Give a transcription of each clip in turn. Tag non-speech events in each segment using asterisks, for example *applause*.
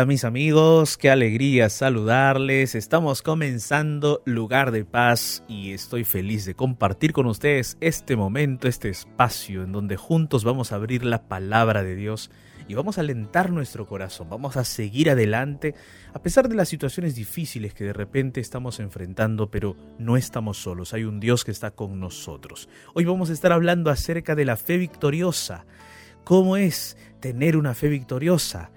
Hola, mis amigos, qué alegría saludarles. Estamos comenzando Lugar de Paz y estoy feliz de compartir con ustedes este momento, este espacio en donde juntos vamos a abrir la palabra de Dios y vamos a alentar nuestro corazón, vamos a seguir adelante a pesar de las situaciones difíciles que de repente estamos enfrentando, pero no estamos solos, hay un Dios que está con nosotros. Hoy vamos a estar hablando acerca de la fe victoriosa, cómo es tener una fe victoriosa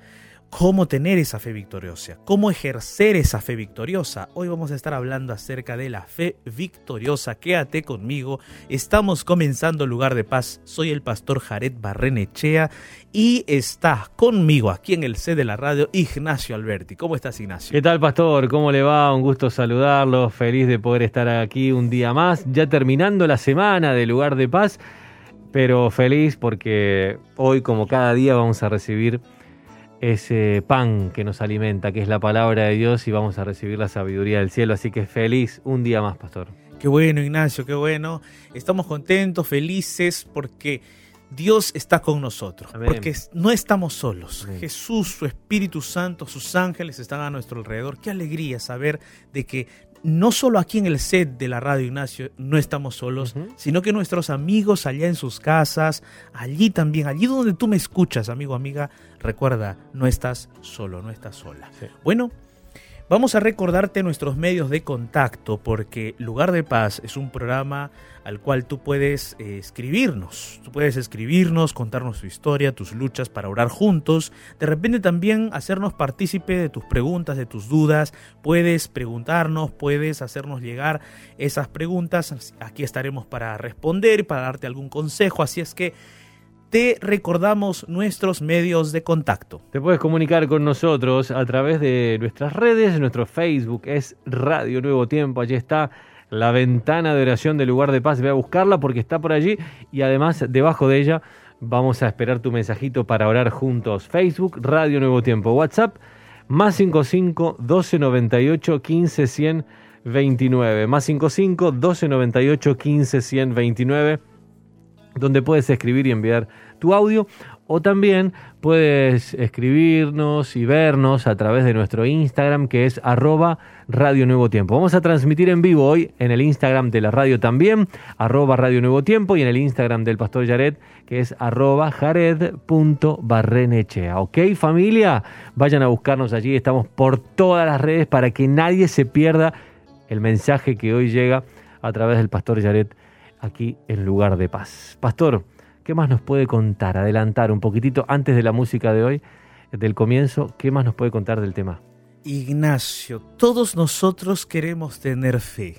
cómo tener esa fe victoriosa, cómo ejercer esa fe victoriosa. Hoy vamos a estar hablando acerca de la fe victoriosa. Quédate conmigo. Estamos comenzando Lugar de Paz. Soy el pastor Jared Barrenechea y está conmigo aquí en el C de la radio Ignacio Alberti. ¿Cómo estás, Ignacio? ¿Qué tal, pastor? ¿Cómo le va? Un gusto saludarlo. Feliz de poder estar aquí un día más, ya terminando la semana de Lugar de Paz, pero feliz porque hoy, como cada día, vamos a recibir ese pan que nos alimenta, que es la palabra de Dios y vamos a recibir la sabiduría del cielo. Así que feliz un día más, pastor. Qué bueno, Ignacio, qué bueno. Estamos contentos, felices porque Dios está con nosotros, porque no estamos solos. Jesús, su Espíritu Santo, sus ángeles están a nuestro alrededor. Qué alegría saber de que no solo aquí en el set de la radio Ignacio no estamos solos, sino que nuestros amigos allá en sus casas, allí también, allí donde tú me escuchas, amigo, amiga, recuerda, no estás solo, no estás sola. Bueno, Vamos a recordarte nuestros medios de contacto porque Lugar de Paz es un programa al cual tú puedes eh, escribirnos. Tú puedes escribirnos, contarnos tu historia, tus luchas para orar juntos. De repente también hacernos partícipe de tus preguntas, de tus dudas. Puedes preguntarnos, puedes hacernos llegar esas preguntas. Aquí estaremos para responder, para darte algún consejo. Así es que te recordamos nuestros medios de contacto. Te puedes comunicar con nosotros a través de nuestras redes, nuestro Facebook es Radio Nuevo Tiempo, allí está la ventana de oración del lugar de paz, ve a buscarla porque está por allí. Y además debajo de ella vamos a esperar tu mensajito para orar juntos. Facebook, Radio Nuevo Tiempo, WhatsApp, más 55 1298 15 100 29, más 55 1298 15 100 29 donde puedes escribir y enviar tu audio o también puedes escribirnos y vernos a través de nuestro Instagram que es arroba Radio Nuevo Tiempo. Vamos a transmitir en vivo hoy en el Instagram de la radio también, arroba Radio Nuevo Tiempo y en el Instagram del Pastor Jared que es arroba jared.barrenechea. ¿Ok familia? Vayan a buscarnos allí, estamos por todas las redes para que nadie se pierda el mensaje que hoy llega a través del Pastor Jared aquí en lugar de paz. Pastor, ¿qué más nos puede contar? Adelantar un poquitito antes de la música de hoy, del comienzo, ¿qué más nos puede contar del tema? Ignacio, todos nosotros queremos tener fe.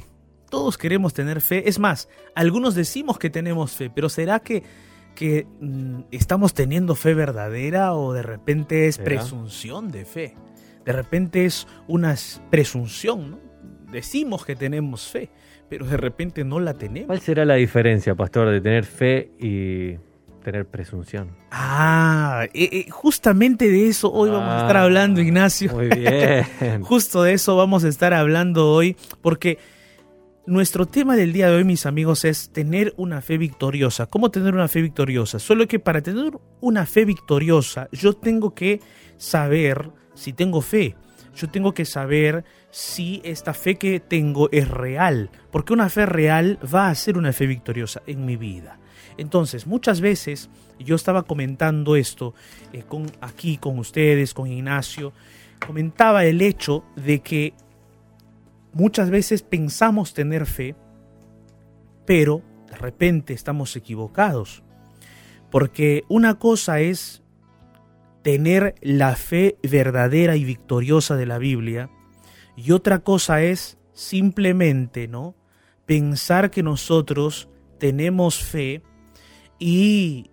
Todos queremos tener fe. Es más, algunos decimos que tenemos fe, pero ¿será que, que mm, estamos teniendo fe verdadera o de repente es presunción de fe? De repente es una presunción, ¿no? Decimos que tenemos fe, pero de repente no la tenemos. ¿Cuál será la diferencia, pastor, de tener fe y tener presunción? Ah, eh, eh, justamente de eso hoy vamos a estar ah, hablando, Ignacio. Muy bien. *laughs* Justo de eso vamos a estar hablando hoy, porque nuestro tema del día de hoy, mis amigos, es tener una fe victoriosa. ¿Cómo tener una fe victoriosa? Solo que para tener una fe victoriosa, yo tengo que saber si tengo fe yo tengo que saber si esta fe que tengo es real, porque una fe real va a ser una fe victoriosa en mi vida. Entonces, muchas veces yo estaba comentando esto eh, aquí con ustedes, con Ignacio, comentaba el hecho de que muchas veces pensamos tener fe, pero de repente estamos equivocados. Porque una cosa es tener la fe verdadera y victoriosa de la Biblia y otra cosa es simplemente, ¿no? Pensar que nosotros tenemos fe y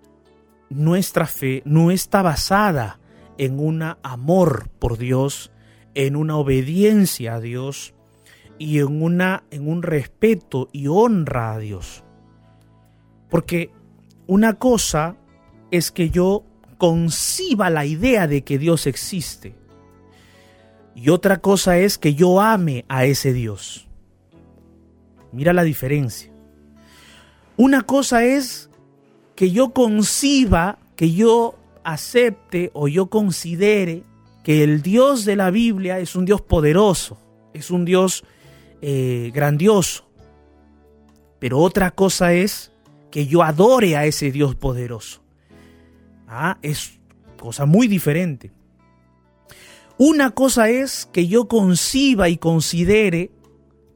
nuestra fe no está basada en un amor por Dios, en una obediencia a Dios y en, una, en un respeto y honra a Dios. Porque una cosa es que yo conciba la idea de que Dios existe. Y otra cosa es que yo ame a ese Dios. Mira la diferencia. Una cosa es que yo conciba, que yo acepte o yo considere que el Dios de la Biblia es un Dios poderoso, es un Dios eh, grandioso. Pero otra cosa es que yo adore a ese Dios poderoso. Ah, es cosa muy diferente. Una cosa es que yo conciba y considere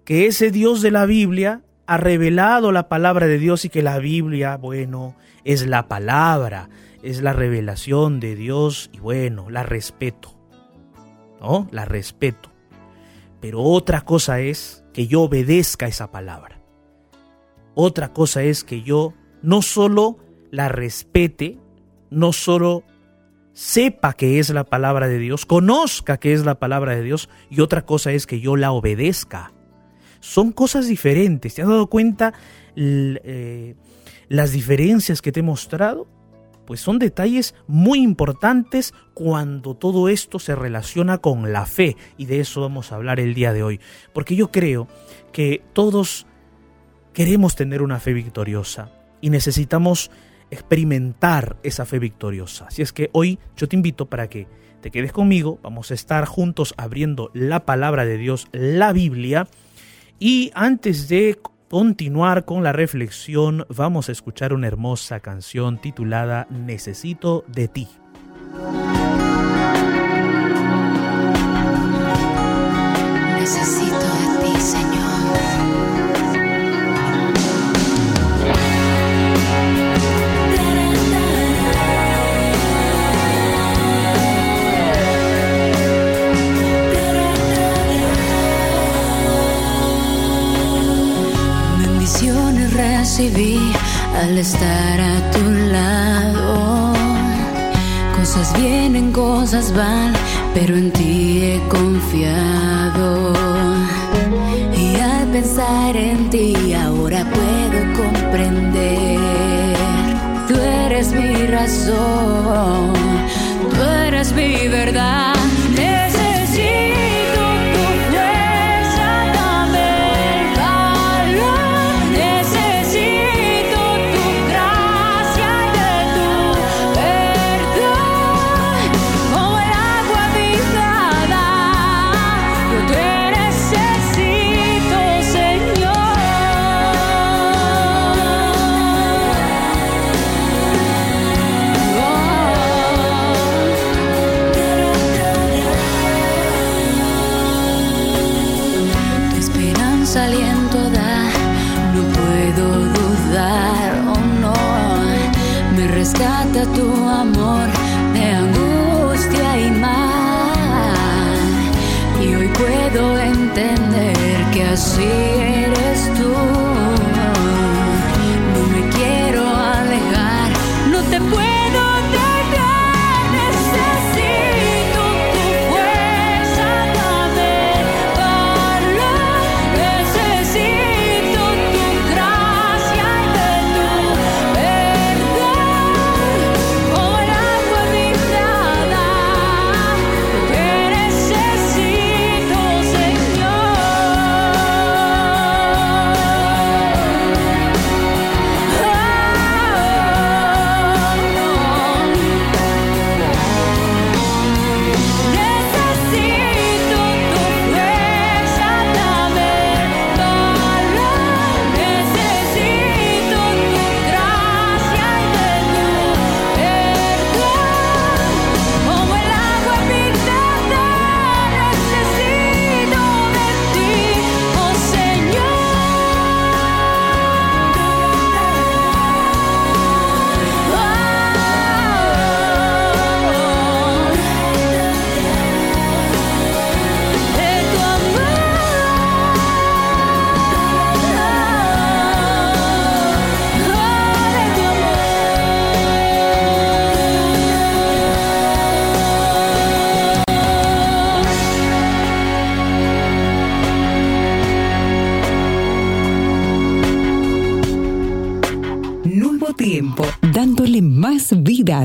que ese Dios de la Biblia ha revelado la palabra de Dios y que la Biblia, bueno, es la palabra, es la revelación de Dios y bueno, la respeto. ¿No? La respeto. Pero otra cosa es que yo obedezca esa palabra. Otra cosa es que yo no solo la respete, no solo sepa que es la palabra de Dios, conozca que es la palabra de Dios, y otra cosa es que yo la obedezca. Son cosas diferentes. ¿Te has dado cuenta eh, las diferencias que te he mostrado? Pues son detalles muy importantes cuando todo esto se relaciona con la fe y de eso vamos a hablar el día de hoy. Porque yo creo que todos queremos tener una fe victoriosa y necesitamos experimentar esa fe victoriosa. Así es que hoy yo te invito para que te quedes conmigo, vamos a estar juntos abriendo la palabra de Dios, la Biblia, y antes de continuar con la reflexión, vamos a escuchar una hermosa canción titulada Necesito de ti. Necesito al estar a tu lado. Cosas vienen, cosas van, pero en ti he confiado. Y al pensar en ti ahora puedo comprender. Tú eres mi razón,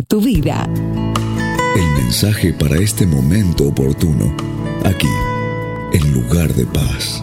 tu vida. El mensaje para este momento oportuno, aquí, en lugar de paz.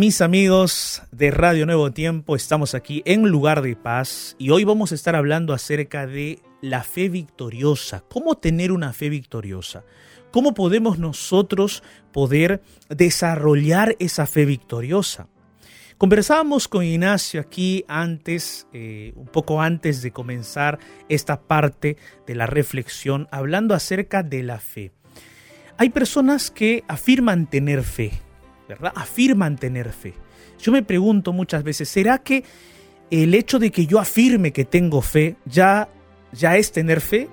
Mis amigos de Radio Nuevo Tiempo, estamos aquí en Lugar de Paz y hoy vamos a estar hablando acerca de la fe victoriosa, cómo tener una fe victoriosa, cómo podemos nosotros poder desarrollar esa fe victoriosa. Conversábamos con Ignacio aquí antes, eh, un poco antes de comenzar esta parte de la reflexión, hablando acerca de la fe. Hay personas que afirman tener fe, ¿verdad? Afirman tener fe. Yo me pregunto muchas veces, ¿será que el hecho de que yo afirme que tengo fe ya, ya es tener fe?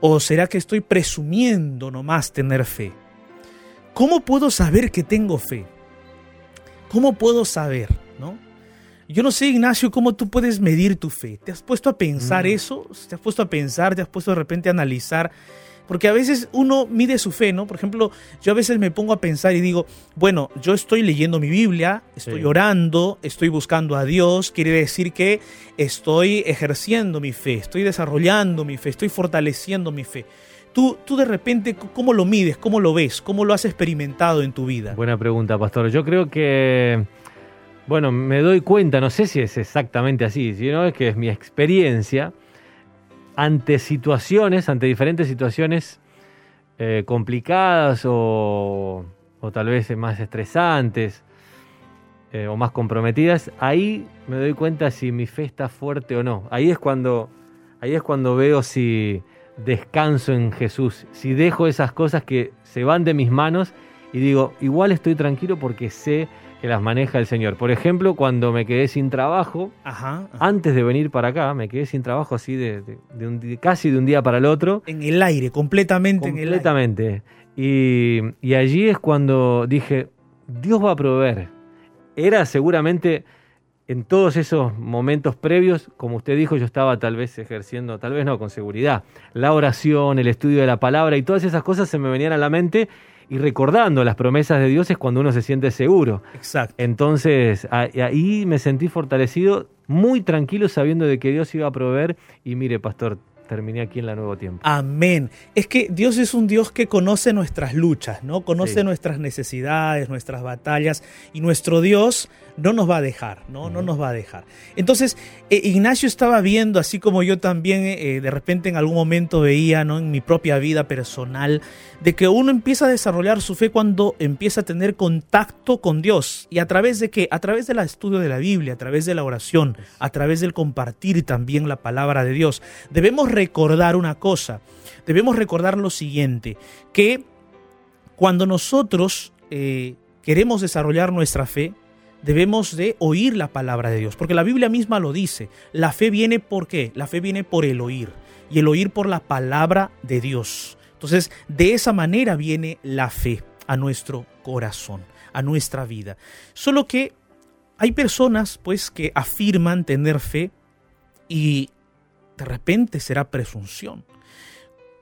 ¿O será que estoy presumiendo nomás tener fe? ¿Cómo puedo saber que tengo fe? ¿Cómo puedo saber? ¿No? Yo no sé, Ignacio, cómo tú puedes medir tu fe. ¿Te has puesto a pensar Mm. eso? ¿Te has puesto a pensar? ¿Te has puesto de repente a analizar? Porque a veces uno mide su fe, ¿no? Por ejemplo, yo a veces me pongo a pensar y digo, bueno, yo estoy leyendo mi Biblia, estoy Sí. orando, estoy buscando a Dios, quiere decir que estoy ejerciendo mi fe, estoy desarrollando mi fe, estoy fortaleciendo mi fe. Tú, tú de repente, ¿cómo lo mides? ¿Cómo lo ves? ¿Cómo lo has experimentado en tu vida? Buena pregunta, Pastor. Yo creo que, bueno, me doy cuenta, no sé si es exactamente así, sino es que es mi experiencia ante situaciones, ante diferentes situaciones eh, complicadas o, o tal vez más estresantes eh, o más comprometidas, ahí me doy cuenta si mi fe está fuerte o no. Ahí es cuando, ahí es cuando veo si descanso en Jesús, si dejo esas cosas que se van de mis manos y digo, igual estoy tranquilo porque sé que las maneja el Señor. Por ejemplo, cuando me quedé sin trabajo, Ajá. ajá. antes de venir para acá, me quedé sin trabajo así de, de- de un casi de un día para el otro. En el aire, completamente, en el aire. Completamente. Y, y allí es cuando dije, Dios va a proveer. Era seguramente en todos esos momentos previos, como usted dijo, yo estaba tal vez ejerciendo, tal vez no, con seguridad, la oración, el estudio de la palabra y todas esas cosas se me venían a la mente y recordando las promesas de Dios es cuando uno se siente seguro. Exacto. Entonces ahí me sentí fortalecido, muy tranquilo sabiendo de que Dios iba a proveer y mire, pastor, terminé aquí en la Nuevo Tiempo. Amén. Es que Dios es un Dios que conoce nuestras luchas, ¿no? Conoce Sí. nuestras necesidades, nuestras batallas, y nuestro Dios no nos va a dejar, ¿no? No nos va a dejar. Entonces, eh, Ignacio estaba viendo, así como yo también eh, de repente en algún momento veía, ¿no? En mi propia vida personal, de que uno empieza a desarrollar su fe cuando empieza a tener contacto con Dios. ¿Y a través de qué? A través del estudio de la Biblia, a través de la oración, a través del compartir también la palabra de Dios. Debemos recordar una cosa, debemos recordar lo siguiente, que cuando nosotros eh, queremos desarrollar nuestra fe, debemos de oír la palabra de Dios, porque la Biblia misma lo dice, la fe viene por qué? La fe viene por el oír, y el oír por la palabra de Dios. Entonces, de esa manera viene la fe a nuestro corazón, a nuestra vida. Solo que hay personas pues que afirman tener fe y de repente será presunción.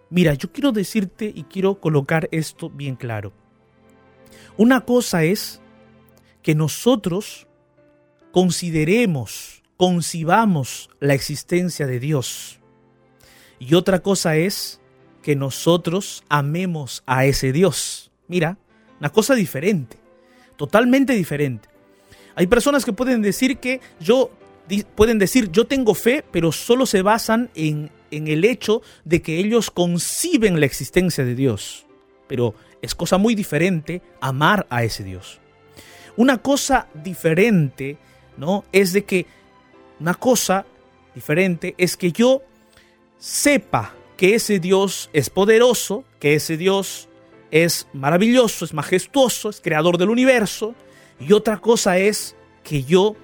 Mira, yo quiero decirte y quiero colocar esto bien claro. Una cosa es que nosotros consideremos, concibamos la existencia de Dios. Y otra cosa es que nosotros amemos a ese Dios. Mira, una cosa diferente, totalmente diferente. Hay personas que pueden decir que yo pueden decir yo tengo fe, pero solo se basan en, en el hecho de que ellos conciben la existencia de Dios. Pero es cosa muy diferente amar a ese Dios. Una cosa diferente, ¿no? Es de que una cosa diferente es que yo sepa que ese Dios es poderoso, que ese Dios es maravilloso, es majestuoso, es creador del universo. Y otra cosa es que yo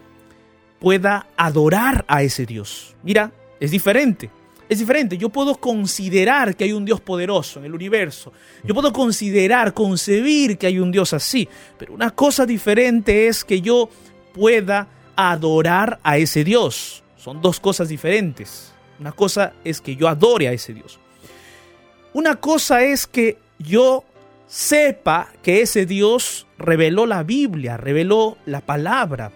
pueda adorar a ese Dios. Mira, es diferente. Es diferente. Yo puedo considerar que hay un Dios poderoso en el universo. Yo puedo considerar, concebir que hay un Dios así. Pero una cosa diferente es que yo pueda adorar a ese Dios. Son dos cosas diferentes. Una cosa es que yo adore a ese Dios. Una cosa es que yo sepa que ese Dios reveló la Biblia, reveló la palabra,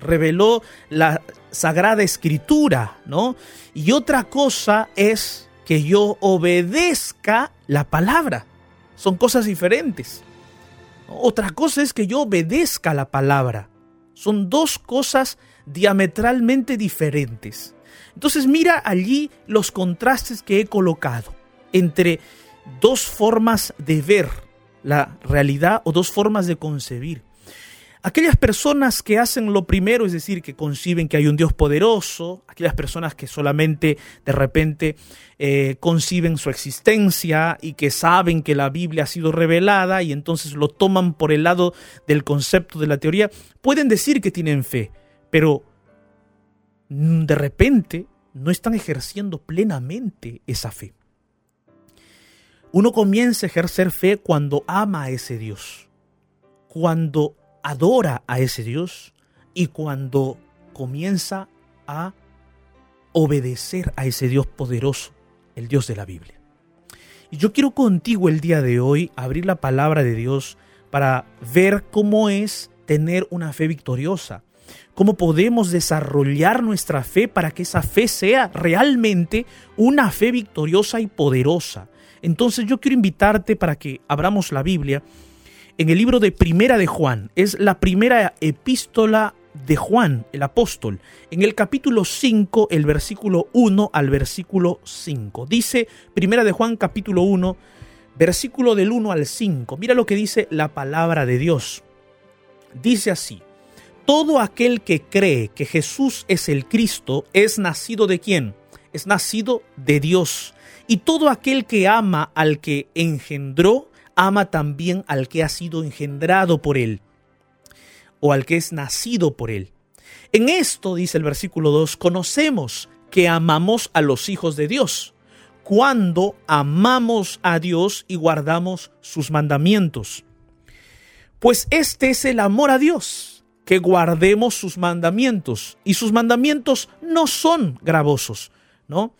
reveló la sagrada escritura, ¿no? Y otra cosa es que yo obedezca la palabra. Son cosas diferentes. Otra cosa es que yo obedezca la palabra. Son dos cosas diametralmente diferentes. Entonces mira allí los contrastes que he colocado entre dos formas de ver la realidad o dos formas de concebir. Aquellas personas que hacen lo primero, es decir, que conciben que hay un Dios poderoso, aquellas personas que solamente de repente eh, conciben su existencia y que saben que la Biblia ha sido revelada y entonces lo toman por el lado del concepto de la teoría, pueden decir que tienen fe, pero mm, de repente no están ejerciendo plenamente esa fe. Uno comienza a ejercer fe cuando ama a ese Dios, cuando adora a ese Dios y cuando comienza a obedecer a ese Dios poderoso, el Dios de la Biblia. Y yo quiero contigo el día de hoy abrir la palabra de Dios para ver cómo es tener una fe victoriosa, cómo podemos desarrollar nuestra fe para que esa fe sea realmente una fe victoriosa y poderosa. Entonces yo quiero invitarte para que abramos la Biblia en el libro de Primera de Juan. Es la primera epístola de Juan, el apóstol, en el capítulo 5, el versículo 1 al versículo 5. Dice Primera de Juan capítulo 1, versículo del 1 al 5. Mira lo que dice la palabra de Dios. Dice así, todo aquel que cree que Jesús es el Cristo es nacido de quién? Es nacido de Dios. Y todo aquel que ama al que engendró, ama también al que ha sido engendrado por él o al que es nacido por él. En esto, dice el versículo 2, conocemos que amamos a los hijos de Dios, cuando amamos a Dios y guardamos sus mandamientos. Pues este es el amor a Dios, que guardemos sus mandamientos, y sus mandamientos no son gravosos, ¿no?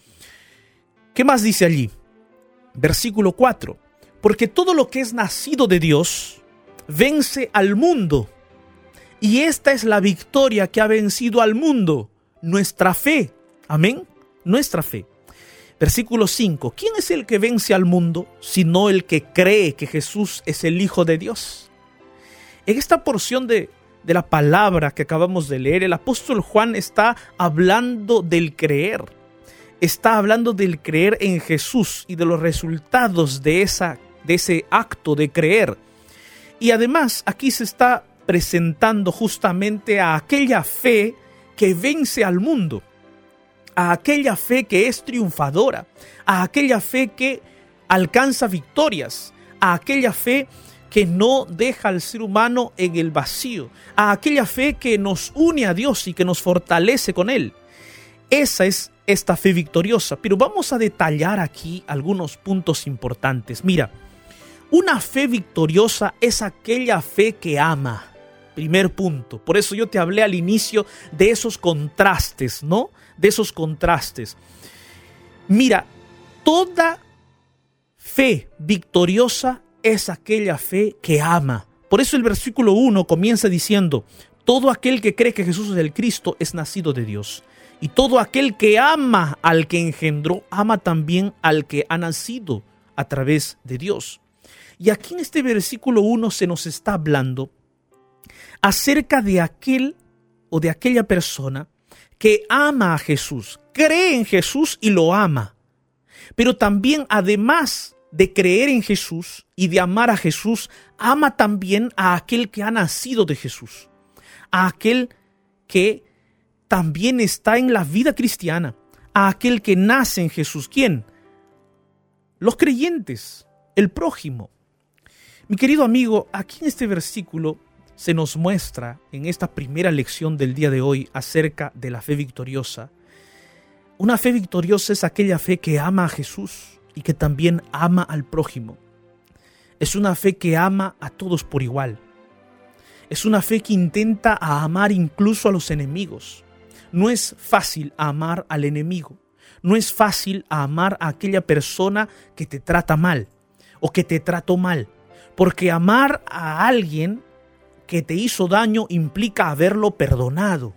¿Qué más dice allí? Versículo 4. Porque todo lo que es nacido de Dios vence al mundo. Y esta es la victoria que ha vencido al mundo, nuestra fe. Amén. Nuestra fe. Versículo 5. ¿Quién es el que vence al mundo sino el que cree que Jesús es el Hijo de Dios? En esta porción de, de la palabra que acabamos de leer, el apóstol Juan está hablando del creer. Está hablando del creer en Jesús y de los resultados de esa de ese acto de creer. Y además aquí se está presentando justamente a aquella fe que vence al mundo, a aquella fe que es triunfadora, a aquella fe que alcanza victorias, a aquella fe que no deja al ser humano en el vacío, a aquella fe que nos une a Dios y que nos fortalece con Él. Esa es esta fe victoriosa, pero vamos a detallar aquí algunos puntos importantes. Mira, una fe victoriosa es aquella fe que ama. Primer punto. Por eso yo te hablé al inicio de esos contrastes, ¿no? De esos contrastes. Mira, toda fe victoriosa es aquella fe que ama. Por eso el versículo 1 comienza diciendo, todo aquel que cree que Jesús es el Cristo es nacido de Dios. Y todo aquel que ama al que engendró, ama también al que ha nacido a través de Dios. Y aquí en este versículo 1 se nos está hablando acerca de aquel o de aquella persona que ama a Jesús, cree en Jesús y lo ama. Pero también además de creer en Jesús y de amar a Jesús, ama también a aquel que ha nacido de Jesús, a aquel que también está en la vida cristiana, a aquel que nace en Jesús. ¿Quién? Los creyentes, el prójimo. Mi querido amigo, aquí en este versículo se nos muestra en esta primera lección del día de hoy acerca de la fe victoriosa. Una fe victoriosa es aquella fe que ama a Jesús y que también ama al prójimo. Es una fe que ama a todos por igual. Es una fe que intenta amar incluso a los enemigos. No es fácil amar al enemigo. No es fácil amar a aquella persona que te trata mal o que te trató mal. Porque amar a alguien que te hizo daño implica haberlo perdonado.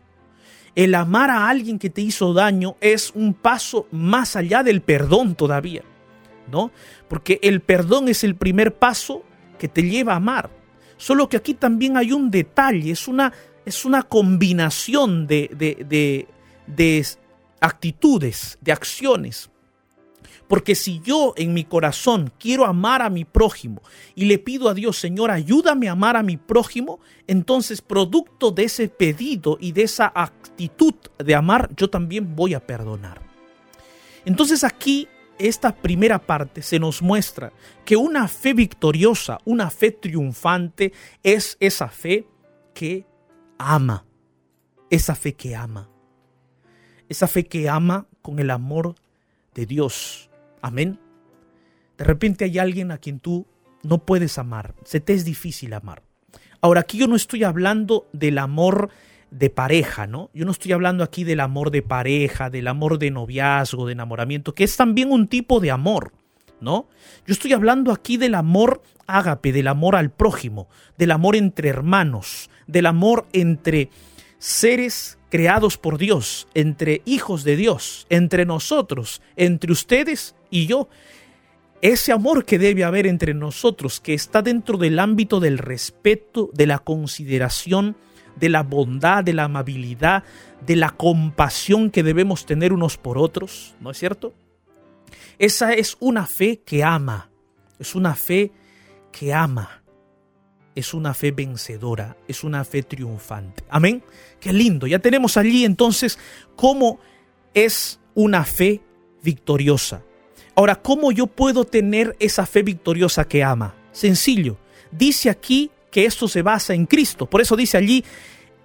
El amar a alguien que te hizo daño es un paso más allá del perdón todavía, ¿no? Porque el perdón es el primer paso que te lleva a amar. Solo que aquí también hay un detalle, es una, es una combinación de, de, de, de actitudes, de acciones. Porque si yo en mi corazón quiero amar a mi prójimo y le pido a Dios, Señor, ayúdame a amar a mi prójimo, entonces producto de ese pedido y de esa actitud de amar, yo también voy a perdonar. Entonces aquí, esta primera parte se nos muestra que una fe victoriosa, una fe triunfante, es esa fe que ama, esa fe que ama, esa fe que ama con el amor de Dios Amén. De repente hay alguien a quien tú no puedes amar, se te es difícil amar. Ahora, aquí yo no estoy hablando del amor de pareja, ¿no? Yo no estoy hablando aquí del amor de pareja, del amor de noviazgo, de enamoramiento, que es también un tipo de amor, ¿no? Yo estoy hablando aquí del amor ágape, del amor al prójimo, del amor entre hermanos, del amor entre seres creados por Dios, entre hijos de Dios, entre nosotros, entre ustedes y yo. Ese amor que debe haber entre nosotros, que está dentro del ámbito del respeto, de la consideración, de la bondad, de la amabilidad, de la compasión que debemos tener unos por otros, ¿no es cierto? Esa es una fe que ama, es una fe que ama, es una fe vencedora, es una fe triunfante. Amén. Qué lindo. Ya tenemos allí entonces cómo es una fe victoriosa. Ahora, ¿cómo yo puedo tener esa fe victoriosa que ama? Sencillo. Dice aquí que esto se basa en Cristo. Por eso dice allí,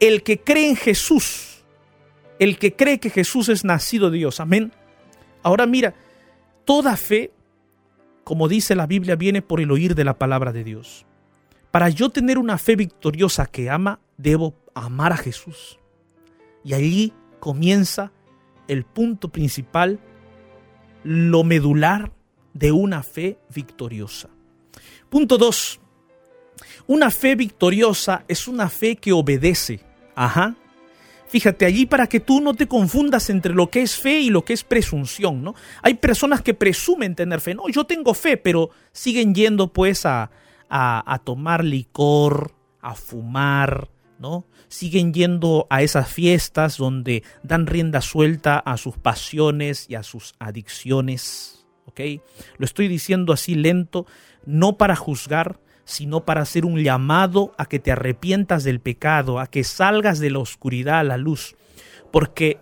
el que cree en Jesús, el que cree que Jesús es nacido de Dios. Amén. Ahora mira, toda fe, como dice la Biblia, viene por el oír de la palabra de Dios. Para yo tener una fe victoriosa que ama, debo amar a Jesús. Y allí comienza el punto principal lo medular de una fe victoriosa. Punto 2. Una fe victoriosa es una fe que obedece. Ajá. Fíjate allí para que tú no te confundas entre lo que es fe y lo que es presunción, ¿no? Hay personas que presumen tener fe. No, yo tengo fe, pero siguen yendo pues a, a, a tomar licor, a fumar, Siguen yendo a esas fiestas donde dan rienda suelta a sus pasiones y a sus adicciones, ¿ok? Lo estoy diciendo así lento, no para juzgar, sino para hacer un llamado a que te arrepientas del pecado, a que salgas de la oscuridad a la luz, porque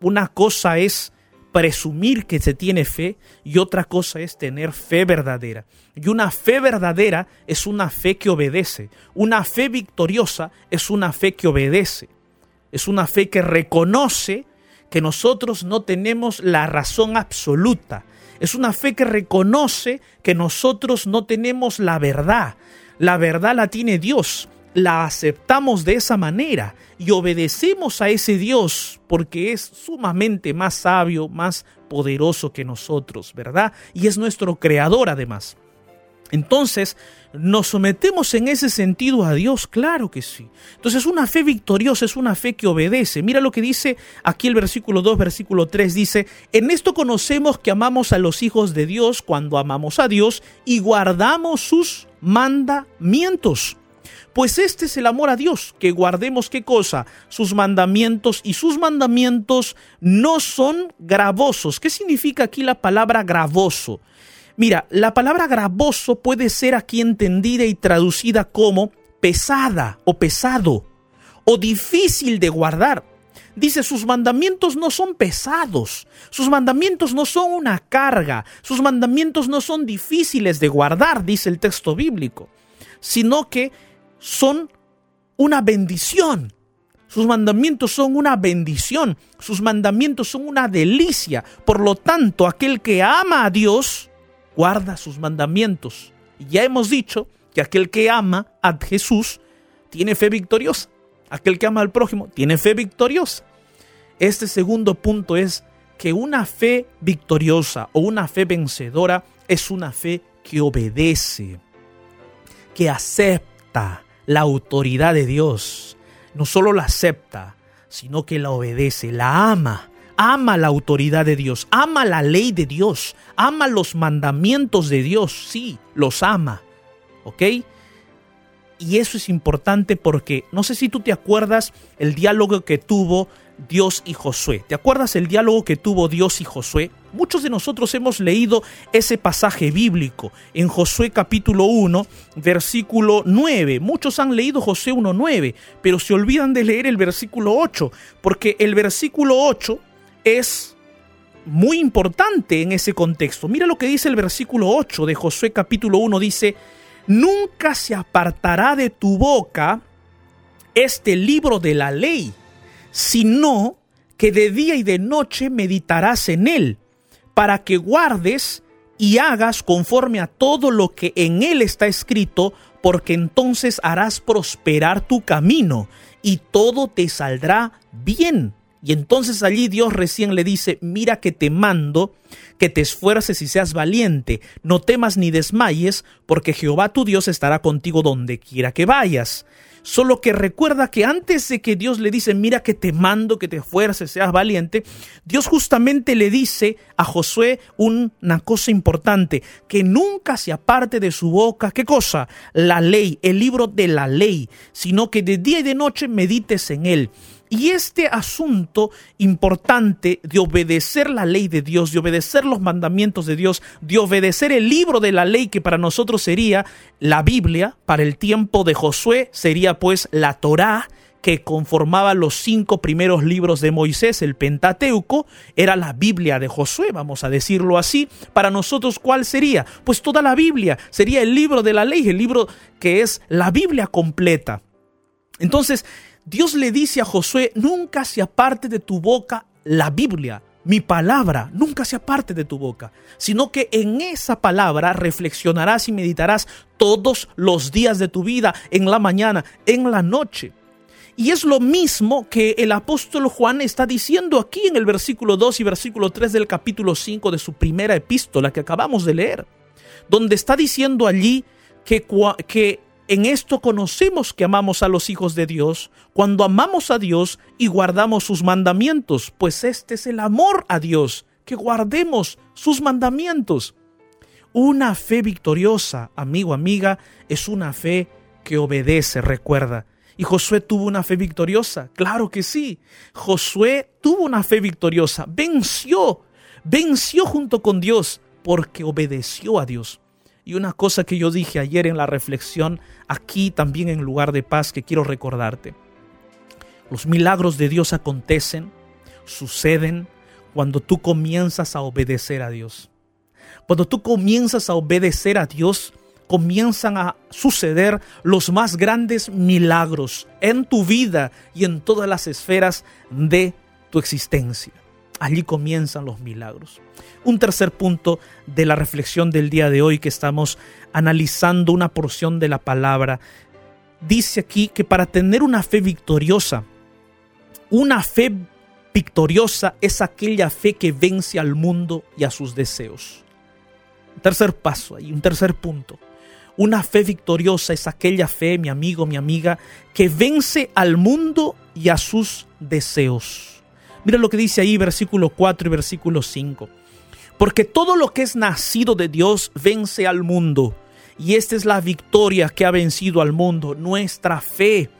una cosa es presumir que se tiene fe y otra cosa es tener fe verdadera. Y una fe verdadera es una fe que obedece. Una fe victoriosa es una fe que obedece. Es una fe que reconoce que nosotros no tenemos la razón absoluta. Es una fe que reconoce que nosotros no tenemos la verdad. La verdad la tiene Dios la aceptamos de esa manera y obedecemos a ese Dios porque es sumamente más sabio, más poderoso que nosotros, ¿verdad? Y es nuestro creador además. Entonces, ¿nos sometemos en ese sentido a Dios? Claro que sí. Entonces, una fe victoriosa es una fe que obedece. Mira lo que dice aquí el versículo 2, versículo 3, dice, en esto conocemos que amamos a los hijos de Dios cuando amamos a Dios y guardamos sus mandamientos. Pues este es el amor a Dios, que guardemos qué cosa, sus mandamientos, y sus mandamientos no son gravosos. ¿Qué significa aquí la palabra gravoso? Mira, la palabra gravoso puede ser aquí entendida y traducida como pesada o pesado o difícil de guardar. Dice, sus mandamientos no son pesados, sus mandamientos no son una carga, sus mandamientos no son difíciles de guardar, dice el texto bíblico, sino que son una bendición. Sus mandamientos son una bendición. Sus mandamientos son una delicia. Por lo tanto, aquel que ama a Dios, guarda sus mandamientos. Y ya hemos dicho que aquel que ama a Jesús tiene fe victoriosa. Aquel que ama al prójimo tiene fe victoriosa. Este segundo punto es que una fe victoriosa o una fe vencedora es una fe que obedece, que acepta, la autoridad de Dios. No solo la acepta, sino que la obedece, la ama. Ama la autoridad de Dios, ama la ley de Dios, ama los mandamientos de Dios, sí, los ama. ¿Ok? Y eso es importante porque no sé si tú te acuerdas el diálogo que tuvo Dios y Josué. ¿Te acuerdas el diálogo que tuvo Dios y Josué? Muchos de nosotros hemos leído ese pasaje bíblico en Josué capítulo 1, versículo 9. Muchos han leído Josué 1.9, pero se olvidan de leer el versículo 8, porque el versículo 8 es muy importante en ese contexto. Mira lo que dice el versículo 8 de Josué capítulo 1, dice, nunca se apartará de tu boca este libro de la ley sino que de día y de noche meditarás en él, para que guardes y hagas conforme a todo lo que en él está escrito, porque entonces harás prosperar tu camino y todo te saldrá bien. Y entonces allí Dios recién le dice, mira que te mando, que te esfuerces y seas valiente, no temas ni desmayes, porque Jehová tu Dios estará contigo donde quiera que vayas. Solo que recuerda que antes de que Dios le dice, mira que te mando, que te esfuerces, seas valiente, Dios justamente le dice a Josué una cosa importante, que nunca se aparte de su boca, ¿qué cosa? La ley, el libro de la ley, sino que de día y de noche medites en él. Y este asunto importante de obedecer la ley de Dios, de obedecer los mandamientos de Dios, de obedecer el libro de la ley que para nosotros sería la Biblia, para el tiempo de Josué sería pues la Torá, que conformaba los cinco primeros libros de Moisés, el Pentateuco, era la Biblia de Josué, vamos a decirlo así. Para nosotros, ¿cuál sería? Pues toda la Biblia, sería el libro de la ley, el libro que es la Biblia completa. Entonces, Dios le dice a Josué, nunca se aparte de tu boca la Biblia, mi palabra, nunca se aparte de tu boca, sino que en esa palabra reflexionarás y meditarás todos los días de tu vida, en la mañana, en la noche. Y es lo mismo que el apóstol Juan está diciendo aquí en el versículo 2 y versículo 3 del capítulo 5 de su primera epístola que acabamos de leer, donde está diciendo allí que, que en esto conocemos que amamos a los hijos de Dios, cuando amamos a Dios y guardamos sus mandamientos, pues este es el amor a Dios, que guardemos sus mandamientos. Una fe victoriosa, amigo, amiga, es una fe que obedece, recuerda. ¿Y Josué tuvo una fe victoriosa? Claro que sí. Josué tuvo una fe victoriosa, venció, venció junto con Dios porque obedeció a Dios. Y una cosa que yo dije ayer en la reflexión, aquí también en lugar de paz, que quiero recordarte. Los milagros de Dios acontecen, suceden cuando tú comienzas a obedecer a Dios. Cuando tú comienzas a obedecer a Dios, comienzan a suceder los más grandes milagros en tu vida y en todas las esferas de tu existencia. Allí comienzan los milagros. Un tercer punto de la reflexión del día de hoy que estamos analizando una porción de la palabra, dice aquí que para tener una fe victoriosa, una fe victoriosa es aquella fe que vence al mundo y a sus deseos. Un tercer paso y un tercer punto. Una fe victoriosa es aquella fe, mi amigo, mi amiga, que vence al mundo y a sus deseos. Mira lo que dice ahí versículo 4 y versículo 5. Porque todo lo que es nacido de Dios vence al mundo. Y esta es la victoria que ha vencido al mundo, nuestra fe.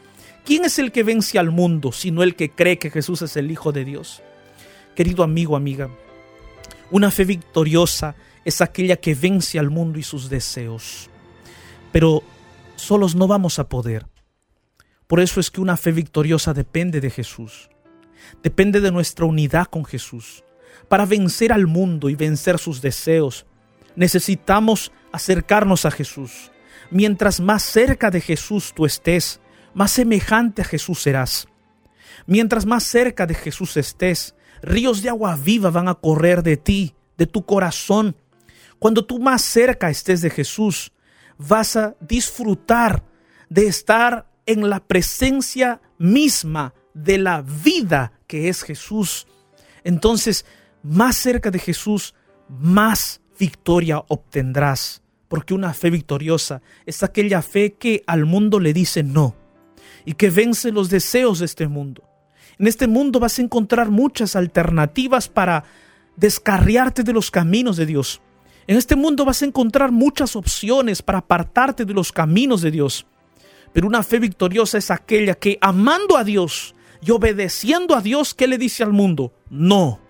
¿Quién es el que vence al mundo sino el que cree que Jesús es el Hijo de Dios? Querido amigo, amiga, una fe victoriosa es aquella que vence al mundo y sus deseos. Pero solos no vamos a poder. Por eso es que una fe victoriosa depende de Jesús depende de nuestra unidad con Jesús. Para vencer al mundo y vencer sus deseos, necesitamos acercarnos a Jesús. Mientras más cerca de Jesús tú estés, más semejante a Jesús serás. Mientras más cerca de Jesús estés, ríos de agua viva van a correr de ti, de tu corazón. Cuando tú más cerca estés de Jesús, vas a disfrutar de estar en la presencia misma de la vida que es Jesús. Entonces, más cerca de Jesús, más victoria obtendrás. Porque una fe victoriosa es aquella fe que al mundo le dice no y que vence los deseos de este mundo. En este mundo vas a encontrar muchas alternativas para descarriarte de los caminos de Dios. En este mundo vas a encontrar muchas opciones para apartarte de los caminos de Dios. Pero una fe victoriosa es aquella que amando a Dios y obedeciendo a Dios, ¿qué le dice al mundo? No.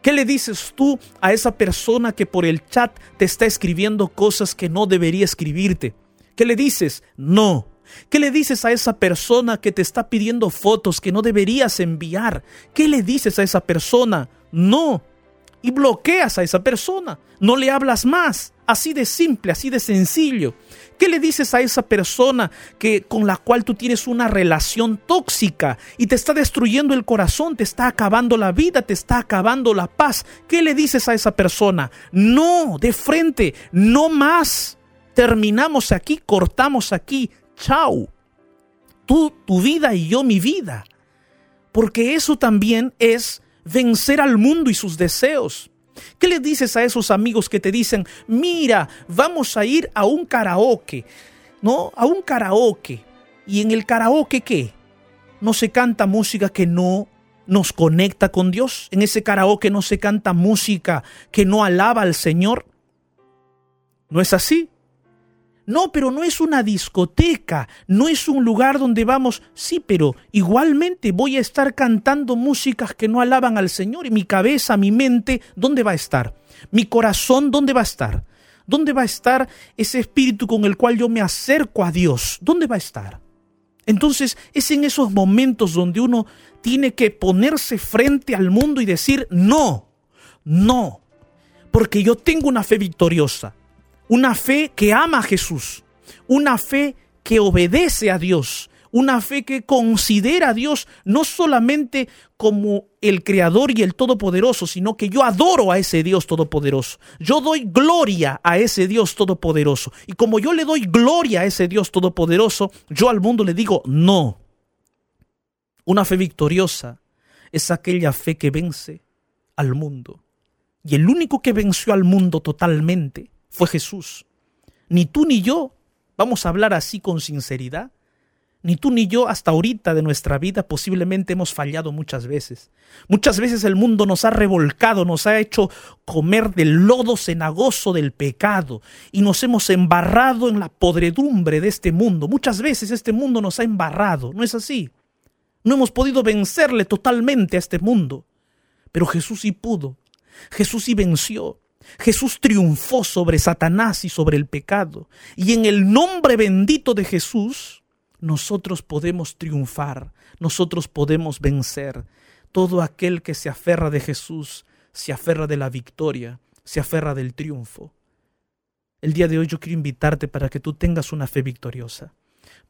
¿Qué le dices tú a esa persona que por el chat te está escribiendo cosas que no debería escribirte? ¿Qué le dices? No. ¿Qué le dices a esa persona que te está pidiendo fotos que no deberías enviar? ¿Qué le dices a esa persona? No. Y bloqueas a esa persona. No le hablas más. Así de simple, así de sencillo. ¿Qué le dices a esa persona que con la cual tú tienes una relación tóxica y te está destruyendo el corazón, te está acabando la vida, te está acabando la paz? ¿Qué le dices a esa persona? No, de frente, no más. Terminamos aquí, cortamos aquí. Chao. Tú tu vida y yo mi vida. Porque eso también es vencer al mundo y sus deseos. ¿Qué le dices a esos amigos que te dicen, mira, vamos a ir a un karaoke? ¿No? A un karaoke. ¿Y en el karaoke qué? ¿No se canta música que no nos conecta con Dios? ¿En ese karaoke no se canta música que no alaba al Señor? ¿No es así? No, pero no es una discoteca, no es un lugar donde vamos, sí, pero igualmente voy a estar cantando músicas que no alaban al Señor y mi cabeza, mi mente, ¿dónde va a estar? Mi corazón, ¿dónde va a estar? ¿Dónde va a estar ese espíritu con el cual yo me acerco a Dios? ¿Dónde va a estar? Entonces es en esos momentos donde uno tiene que ponerse frente al mundo y decir, no, no, porque yo tengo una fe victoriosa una fe que ama a Jesús, una fe que obedece a Dios, una fe que considera a Dios no solamente como el creador y el todopoderoso, sino que yo adoro a ese Dios todopoderoso. Yo doy gloria a ese Dios todopoderoso. Y como yo le doy gloria a ese Dios todopoderoso, yo al mundo le digo no. Una fe victoriosa es aquella fe que vence al mundo. Y el único que venció al mundo totalmente fue Jesús. Ni tú ni yo vamos a hablar así con sinceridad. Ni tú ni yo hasta ahorita de nuestra vida posiblemente hemos fallado muchas veces. Muchas veces el mundo nos ha revolcado, nos ha hecho comer del lodo cenagoso del pecado y nos hemos embarrado en la podredumbre de este mundo. Muchas veces este mundo nos ha embarrado, ¿no es así? No hemos podido vencerle totalmente a este mundo. Pero Jesús sí pudo. Jesús sí venció. Jesús triunfó sobre Satanás y sobre el pecado. Y en el nombre bendito de Jesús, nosotros podemos triunfar, nosotros podemos vencer. Todo aquel que se aferra de Jesús, se aferra de la victoria, se aferra del triunfo. El día de hoy yo quiero invitarte para que tú tengas una fe victoriosa,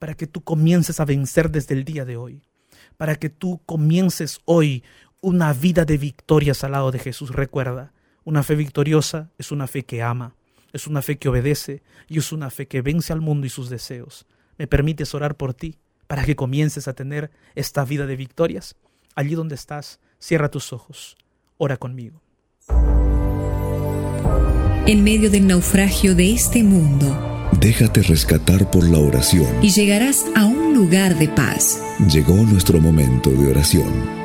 para que tú comiences a vencer desde el día de hoy, para que tú comiences hoy una vida de victorias al lado de Jesús. Recuerda, una fe victoriosa es una fe que ama, es una fe que obedece y es una fe que vence al mundo y sus deseos. ¿Me permites orar por ti para que comiences a tener esta vida de victorias? Allí donde estás, cierra tus ojos, ora conmigo. En medio del naufragio de este mundo, déjate rescatar por la oración y llegarás a un lugar de paz. Llegó nuestro momento de oración.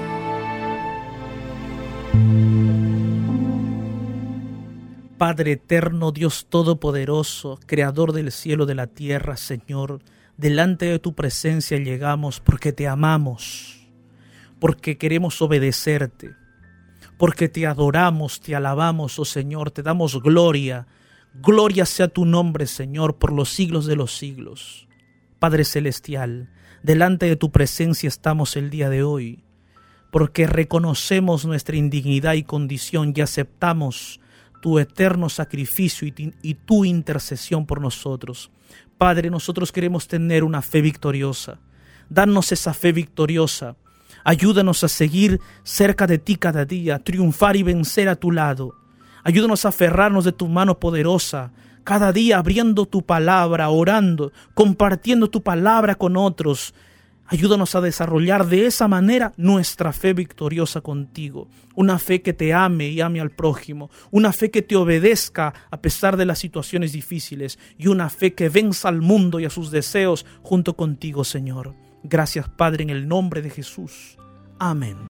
Padre eterno, Dios todopoderoso, creador del cielo de la tierra, Señor, delante de tu presencia llegamos porque te amamos, porque queremos obedecerte, porque te adoramos, te alabamos, oh Señor, te damos gloria. Gloria sea tu nombre, Señor, por los siglos de los siglos. Padre Celestial, delante de tu presencia estamos el día de hoy, porque reconocemos nuestra indignidad y condición y aceptamos tu eterno sacrificio y, tu intercesión por nosotros. Padre, nosotros queremos tener una fe victoriosa. Danos esa fe victoriosa. Ayúdanos a seguir cerca de ti cada día, triunfar y vencer a tu lado. Ayúdanos a aferrarnos de tu mano poderosa, cada día abriendo tu palabra, orando, compartiendo tu palabra con otros, Ayúdanos a desarrollar de esa manera nuestra fe victoriosa contigo. Una fe que te ame y ame al prójimo. Una fe que te obedezca a pesar de las situaciones difíciles. Y una fe que venza al mundo y a sus deseos junto contigo, Señor. Gracias, Padre, en el nombre de Jesús. Amén.